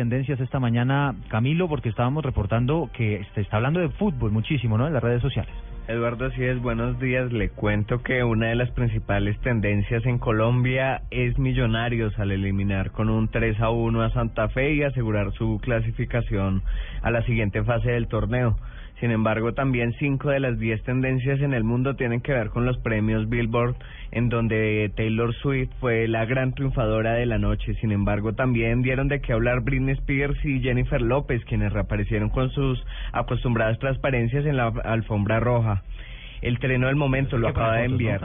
Tendencias esta mañana, Camilo, porque estábamos reportando que está hablando de fútbol muchísimo, ¿no? En las redes sociales. Eduardo, es, buenos días. Le cuento que una de las principales tendencias en Colombia es Millonarios al eliminar con un 3 a 1 a Santa Fe y asegurar su clasificación a la siguiente fase del torneo. Sin embargo, también cinco de las diez tendencias en el mundo tienen que ver con los premios Billboard, en donde Taylor Swift fue la gran triunfadora de la noche. Sin embargo, también dieron de qué hablar Britney Spears y Jennifer López, quienes reaparecieron con sus acostumbradas transparencias en la alfombra roja. El treno del momento lo acaba de enviar.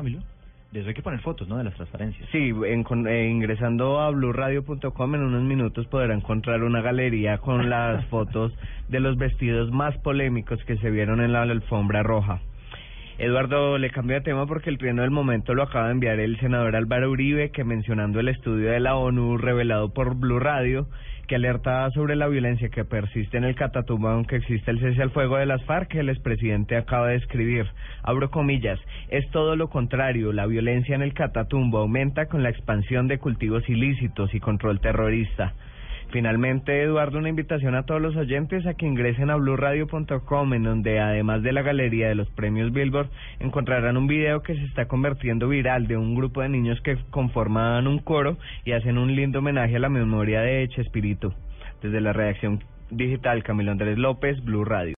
De eso hay que poner fotos, ¿no? De las transparencias. Sí, en, con, eh, ingresando a blurradio.com en unos minutos podrá encontrar una galería con las fotos de los vestidos más polémicos que se vieron en la alfombra roja. Eduardo, le cambio de tema porque el trino del momento lo acaba de enviar el senador Álvaro Uribe, que mencionando el estudio de la ONU revelado por Blue Radio, que alerta sobre la violencia que persiste en el Catatumbo, aunque existe el cese al fuego de las FARC, que el expresidente acaba de escribir. Abro comillas, es todo lo contrario, la violencia en el Catatumbo aumenta con la expansión de cultivos ilícitos y control terrorista. Finalmente, Eduardo, una invitación a todos los oyentes a que ingresen a blurradio.com, en donde además de la galería de los premios Billboard, encontrarán un video que se está convirtiendo viral de un grupo de niños que conforman un coro y hacen un lindo homenaje a la memoria de Chespirito. Desde la redacción digital, Camilo Andrés López, Blue Radio.